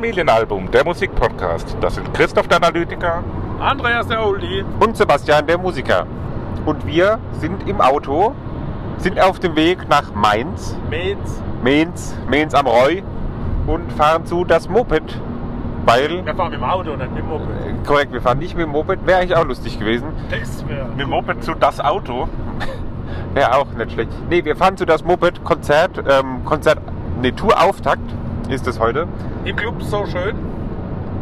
Familienalbum, der Musikpodcast. Das sind Christoph der Analytiker. Andreas der Oldie. und Sebastian, der Musiker. Und wir sind im Auto, sind auf dem Weg nach Mainz, Mainz. Mainz, Mainz am Roy und fahren zu das Moped, weil, Wir fahren mit dem Auto, nicht mit dem Moped. korrekt, wir fahren nicht mit dem Moped, wäre eigentlich auch lustig gewesen. Das wäre. Mit dem Moped zu das Auto. Wäre auch nicht schlecht. Nee, wir fahren zu das Moped, Konzert, ähm, Konzert, ne, Tourauftakt ist es heute. Im Club so schön.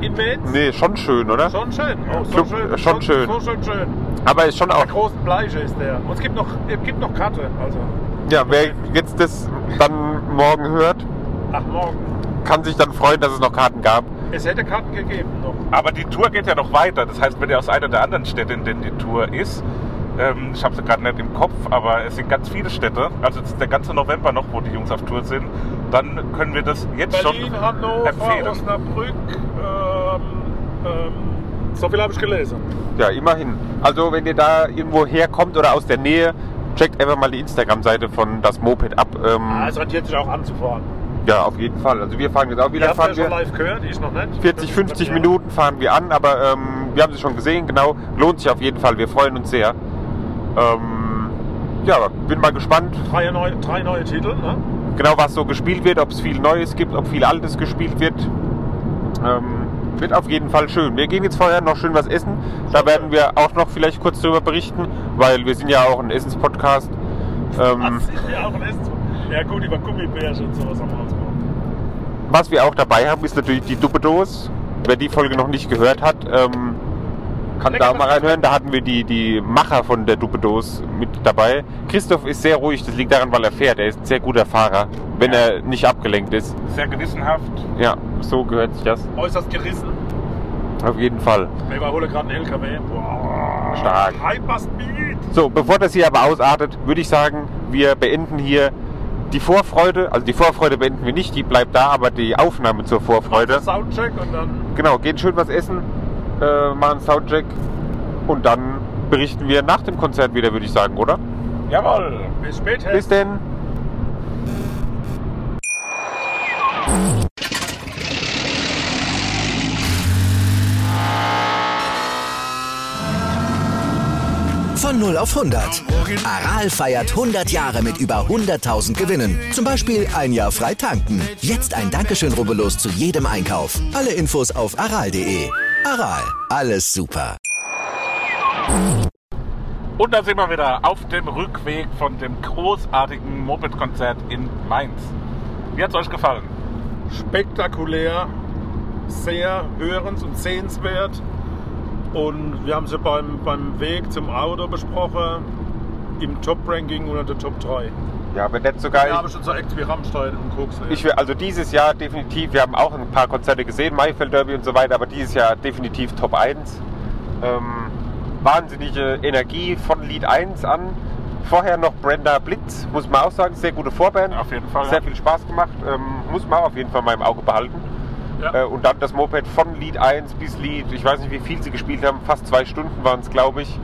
In Mainz. Nee, schon schön, oder? Schon schön. Oh, so Club, schön. äh, schon schön. So schön, schön. Aber ist schon auch, Der großen Bleiche ist der. Und es gibt noch, es gibt noch Karte. Also. ja, wer jetzt das dann morgen hört, Ach, morgen. kann sich dann freuen, dass es noch Karten gab. Es hätte Karten gegeben noch. Aber die Tour geht ja noch weiter. Das heißt, wenn ihr aus einer der anderen Städte, in denen die Tour ist, ähm, ich habe sie gerade nicht im Kopf, aber es sind ganz viele Städte, also es ist der ganze November noch, wo die Jungs auf Tour sind, dann können wir das jetzt Berlin, schon Hannover, empfehlen. Osnabrück. Ähm, ähm, so viel habe ich gelesen. Ja, immerhin. Also wenn ihr da irgendwo herkommt oder aus der Nähe, checkt einfach mal die Instagram-Seite von das Moped ab. Ähm, Ah, es rentiert sich auch anzufahren. ja, auf jeden Fall. Also wir fahren jetzt auch wieder. ja Fahren schon wir live gehört, ich noch nicht. 40, 50 Ja. Minuten fahren wir an, aber ähm, wir haben sie schon gesehen, genau. Lohnt sich auf jeden Fall. Wir freuen uns sehr. Ähm, ja, bin mal gespannt, Drei neue, drei neue Titel, ne? Genau was so gespielt wird, ob es viel Neues gibt, ob viel Altes gespielt wird. Ähm, wird auf jeden Fall schön. Wir gehen jetzt vorher noch schön was essen. Da werden wir auch noch vielleicht kurz darüber berichten, weil wir sind ja auch ein Essenspodcast. Ähm, ja auch ein Essen? Ja gut, über Gummibärchen und sowas haben wir uns was wir auch dabei haben, ist natürlich die Duppedos. Wer die Folge noch nicht gehört hat, ähm, kann da mal reinhören. Da hatten wir die, die Macher von der Duppedos mit dabei. Christoph ist sehr ruhig, das liegt daran, weil er fährt. Er ist ein sehr guter Fahrer, wenn Ja. er nicht abgelenkt ist. Sehr gewissenhaft. Ja, so gehört sich das. Äußerst gerissen. Auf jeden Fall. Wir überholen gerade einen LKW. Boah. Stark. Hyperspeed. So, bevor das hier aber ausartet, würde ich sagen, wir beenden hier die Vorfreude. Also die Vorfreude beenden wir nicht, die bleibt da, aber die Aufnahme zur Vorfreude. Soundcheck und dann Genau, gehen schön was essen, äh, machen Soundcheck und dann berichten wir nach dem Konzert wieder, würde ich sagen, oder? Jawohl. bis später. Bis denn. Von 0 auf 100. Aral feiert 100 Jahre mit über 100.000 Gewinnen. Zum Beispiel ein Jahr frei tanken. Jetzt ein Dankeschön, rubbellos zu jedem Einkauf. Alle Infos auf aral.de. Aral, alles super. Und da sind wir wieder auf dem Rückweg von dem großartigen Moped-Konzert in Mainz. Wie hat es euch gefallen? Spektakulär, sehr hörens- und sehenswert. Und wir haben sie beim, beim Weg zum Auto besprochen. Im Top-Ranking unter der Top 3. Ja, wenn nicht sogar. Wir haben schon so Acts wie Rammstein und Koks. Ich, will- also dieses Jahr definitiv, wir haben auch ein paar Konzerte gesehen, Maifeld Derby und so weiter, aber dieses Jahr definitiv Top 1. Ähm, wahnsinnige Energie von Lied 1 an. Vorher noch Brenda Blitz, muss man auch sagen, sehr gute Vorband. Auf jeden Fall, Sehr ja. viel Spaß gemacht, ähm, muss man auch auf jeden Fall mal im Auge behalten. Ja. Äh, und dann das Moped von Lied 1 bis Lied, ich weiß nicht wie viel sie gespielt haben, fast zwei Stunden waren es, glaube ich.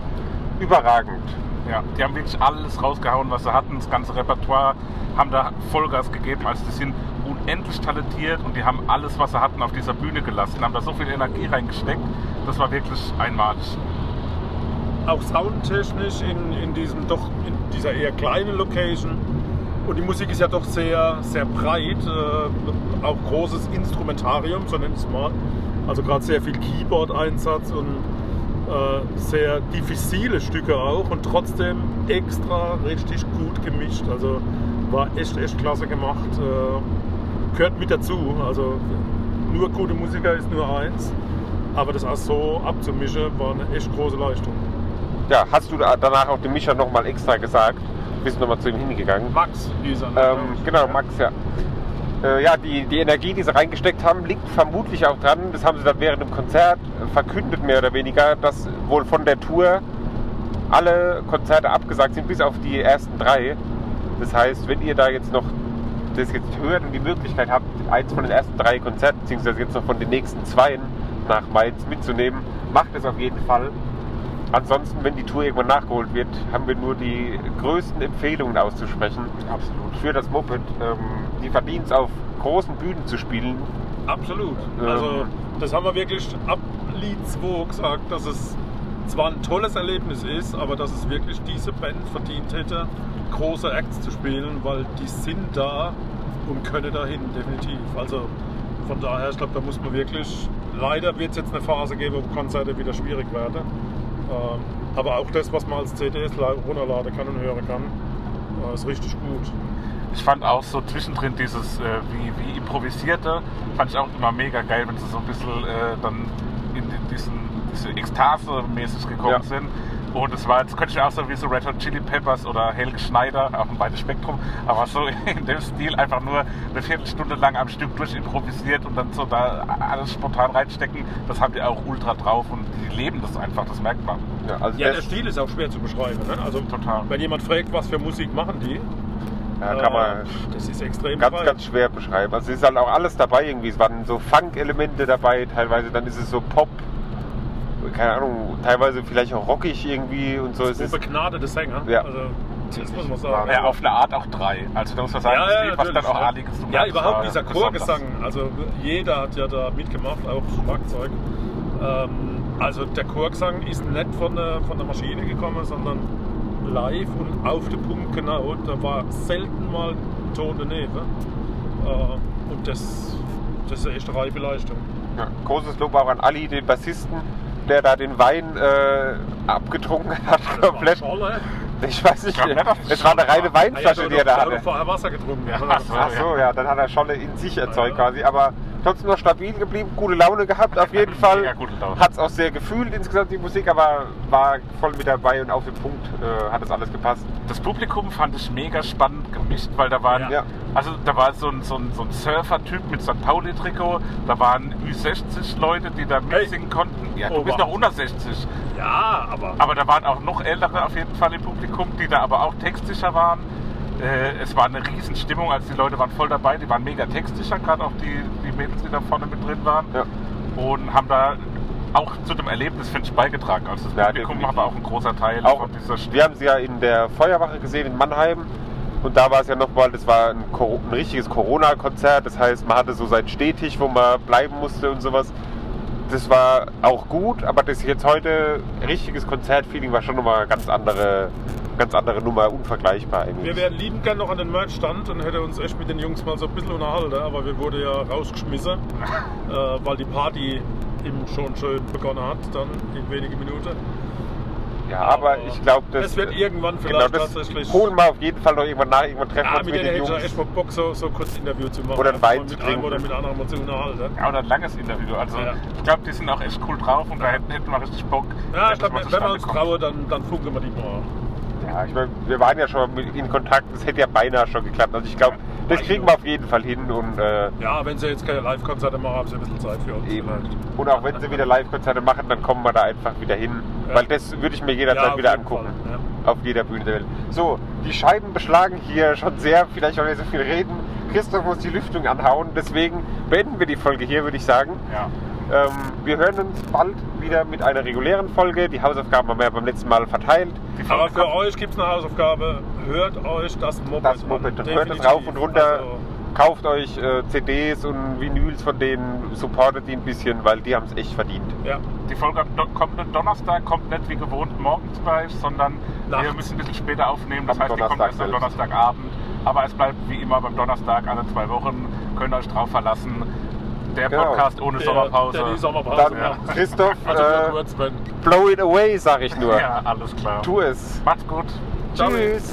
Überragend. Ja, die haben wirklich alles rausgehauen, was sie hatten, das ganze Repertoire, haben da Vollgas gegeben. Also die sind unendlich talentiert und die haben alles, was sie hatten, auf dieser Bühne gelassen, haben da so viel Energie reingesteckt. Das war wirklich einmalig. auch soundtechnisch in, in, diesem doch, in dieser eher kleinen Location. Und die Musik ist ja doch sehr, sehr breit, äh, auch großes Instrumentarium, so nennt es mal. Also gerade sehr viel Keyboard-Einsatz und Äh, sehr diffizile Stücke auch und trotzdem extra richtig gut gemischt. Also war echt, echt klasse gemacht. Äh, gehört mit dazu. Also nur gute Musiker ist nur eins. Aber das auch so abzumischen war eine echt große Leistung. Ja, hast du da- danach auch dem Mischer nochmal extra gesagt? Bist nochmal zu ihm hingegangen? Max hieß er. ne, Ähm, genau, Max, ja. Äh, ja, die, die Energie, die sie reingesteckt haben, liegt vermutlich auch dran, das haben sie dann während dem Konzert äh, verkündet, mehr oder weniger, dass wohl von der Tour alle Konzerte abgesagt sind, bis auf die ersten drei. Das heißt, wenn ihr da jetzt noch das jetzt hört und die Möglichkeit habt, eins von den ersten drei Konzerten, beziehungsweise jetzt noch von den nächsten zwei nach Mainz mitzunehmen, macht es auf jeden Fall. Ansonsten, wenn die Tour irgendwann nachgeholt wird, haben wir nur die größten Empfehlungen auszusprechen Absolut. für das Moped. Ähm, die verdient es auf großen Bühnen zu spielen. Absolut. Ähm. Also das haben wir wirklich ab Lied 2 gesagt, dass es zwar ein tolles Erlebnis ist, aber dass es wirklich diese Band verdient hätte, große Acts zu spielen, weil die sind da und können dahin, definitiv. Also von daher, ich glaube, da muss man wirklich, leider wird es jetzt eine Phase geben, wo Konzerte wieder schwierig werden. Ähm, aber auch das, was man als CDs la- runterladen kann und hören kann, äh, ist richtig gut. Ich fand auch so zwischendrin dieses, äh, wie, wie improvisierte, fand ich auch immer mega geil, wenn sie so ein bisschen äh, dann in die- diesen, diese Ekstase mäßig gekommen Ja. sind. Und es war, jetzt könnte ich auch so wie so Red Hot Chili Peppers oder Helge Schneider, auch ein weites Spektrum, aber so in dem Stil einfach nur eine Viertelstunde lang am Stück durch improvisiert und dann so da alles spontan reinstecken, das haben die auch ultra drauf und die leben das einfach, das merkt man. Ja, also Ja, der Stil ist auch schwer zu beschreiben. Ne? Also Total. wenn jemand fragt, was für Musik machen die, ja, kann man äh, das ist extrem ganz, breit. ganz schwer beschreiben. Also es ist halt auch alles dabei irgendwie. Es waren so Funk-Elemente dabei, teilweise dann ist es so Pop, keine Ahnung, teilweise vielleicht auch rockig irgendwie und so. Es so ist, begnadete Sänger. Ja. Also, das muss man sagen. Ja, auf eine Art auch drei. Also da muss man sagen, das Lied, was dann auch ja. Ali gesungen Ja, hat, überhaupt dieser. Chorgesang. Also jeder hat ja da mitgemacht, auch Schlagzeug. Ähm, also der Chorgesang ist nicht von der, von der Maschine gekommen, sondern live und auf den Punkt genau. Da war selten mal ein Ton daneben. Äh, und das, das ist eine echte reife Leistung. ja, großes Lob auch an Ali, den Bassisten, der da den Wein äh, abgetrunken hat, komplett. Ich weiß nicht, es war eine reine. Weinflasche, ja, die er da hat hatte. vorher Wasser getrunken. Ja, ach so. Ach so, ja, dann hat er Scholle in sich erzeugt quasi. Aber trotzdem noch stabil geblieben, gute Laune gehabt auf jeden Fall. Mega gute Laune. Hat es auch sehr gefühlt insgesamt die Musik, aber war voll mit dabei und auf den Punkt äh, hat es alles gepasst. Das Publikum fand ich mega spannend gemischt, weil da waren, Ja. also da war so ein, so ein, so ein Surfer-Typ mit St. Pauli-Trikot, da waren Ü60 Leute, die da Hey. mitsingen konnten. Ja, du Oh, bist noch unter 60. Ja, aber Aber da waren auch noch ältere auf jeden Fall im Publikum, die da aber auch textsicher waren. Äh, es war eine riesen Stimmung, also die Leute waren voll dabei, die waren mega textsicher, gerade auch die, die Mädels, die da vorne mit drin waren. Ja. Und haben da auch zu dem Erlebnis, finde ich, beigetragen. Also das Ja, Publikum war auch ein großer Teil Auch, von dieser Stimmung. wir haben sie ja in der Feuerwache gesehen in Mannheim. Und da war es ja nochmal, das war ein, ein richtiges Corona-Konzert. Das heißt, man hatte so seinen Stehtisch, wo man bleiben musste und sowas. Das war auch gut, aber das jetzt heute richtiges Konzertfeeling war schon nochmal ganz andere, ganz andere Nummer, unvergleichbar eigentlich. Wir wären liebend gern noch an den Merch-Stand und hätte uns echt mit den Jungs mal so ein bisschen unterhalten, aber wir wurden ja rausgeschmissen, äh, weil die Party eben schon schön begonnen hat, dann in wenigen Minuten. Ja, aber aber ich glaube, das, es wird irgendwann genau, vielleicht das tatsächlich- holen wir auf jeden Fall noch irgendwann nach. Irgendwann treffen wir uns mit mit den hätte ich ja echt Jungs. mal Bock, so, so kurz Interview zu machen. Oder ein Wein zu trinken. oder mit anderen mal zu unterhalten. Ja, oder ein langes Interview. Also Ja. ich glaube, die sind auch echt cool drauf und da hätten, hätten wir richtig Bock. Ja, ich das glaube, wenn wir uns trauen, dann, dann funken wir die mal. Ja, ich mein, wir waren ja schon mit in Kontakt, das hätte ja beinahe schon geklappt. Also ich glaube, das kriegen wir auf jeden Fall hin und äh, Ja, wenn sie jetzt keine Live-Konzerte machen, haben sie ein bisschen Zeit für uns. eben. vielleicht. Und auch wenn sie wieder Live-Konzerte machen, dann kommen wir da einfach wieder hin. Ja. Weil das würde ich mir jederzeit Ja, wieder angucken. Ja. Auf jeder Bühne der Welt. So, die Scheiben beschlagen hier schon sehr, vielleicht auch nicht so viel reden. Christoph muss die Lüftung anhauen, deswegen beenden wir die Folge hier, würde ich sagen. Ja. Ähm, wir hören uns bald wieder mit einer regulären Folge. Die Hausaufgaben haben wir ja beim letzten Mal verteilt. Die Aber für kommt- euch gibt es eine Hausaufgabe. Hört euch das Moped Das an. Moped. Hört es rauf und runter. Also, Kauft euch äh, CDs und Vinyls von denen, supportet die ein bisschen, weil die haben es echt verdient. ja. Die Folge am do kommenden Donnerstag kommt nicht wie gewohnt morgens gleich, sondern wir Nachts. müssen ein bisschen später aufnehmen. Das Am heißt, die kommt Donnerstag erst am. Donnerstagabend. Aber es bleibt wie immer beim Donnerstag alle zwei Wochen. Könnt ihr euch drauf verlassen. Der Genau. Podcast ohne Der- Sommerpause. Der die Sommerpause. Dann, ja. Christoph, Also äh, kurz, blow it away, sag ich nur. Ja, alles klar. Tu es. Macht's gut. Ciao. Tschüss.